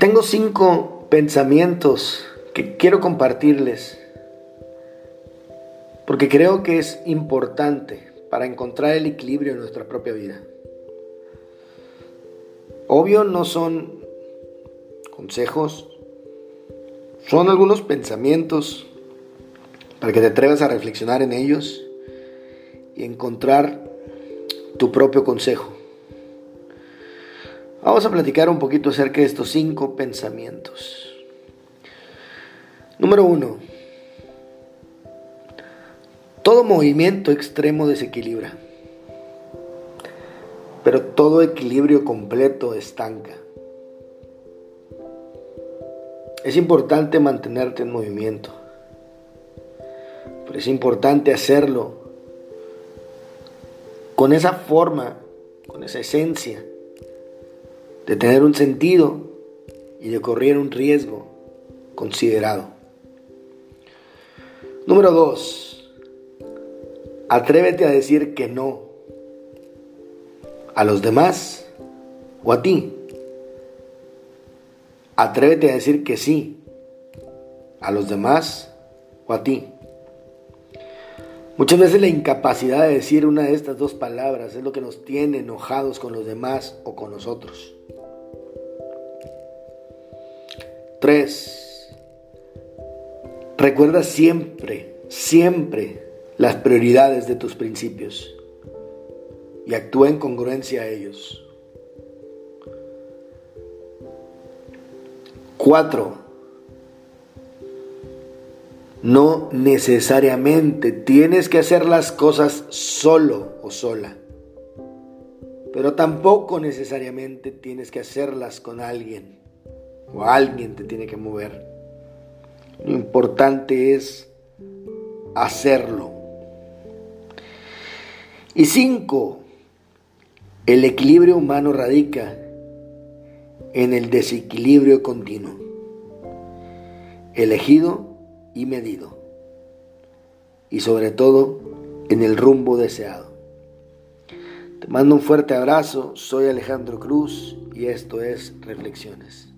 Tengo cinco pensamientos que quiero compartirles porque creo que es importante para encontrar el equilibrio en nuestra propia vida. Obvio no son consejos, son algunos pensamientos para que te atrevas a reflexionar en ellos y encontrar tu propio consejo. Vamos a platicar un poquito acerca de estos cinco pensamientos. Número uno. Todo movimiento extremo desequilibra, pero todo equilibrio completo estanca. Es importante mantenerte en movimiento, pero es importante hacerlo con esa forma, con esa esencia de tener un sentido y de correr un riesgo considerado. Número 2. Atrévete a decir que no a los demás o a ti. Atrévete a decir que sí a los demás o a ti. Muchas veces la incapacidad de decir una de estas dos palabras es lo que nos tiene enojados con los demás o con nosotros. 3. Recuerda siempre, siempre las prioridades de tus principios y actúa en congruencia a ellos. 4. No necesariamente tienes que hacer las cosas solo o sola, pero tampoco necesariamente tienes que hacerlas con alguien o alguien te tiene que mover. Lo importante es hacerlo. Y cinco, el equilibrio humano radica en el desequilibrio continuo, elegido y medido, y sobre todo en el rumbo deseado. Te mando un fuerte abrazo, soy Alejandro Cruz y esto es Reflexiones.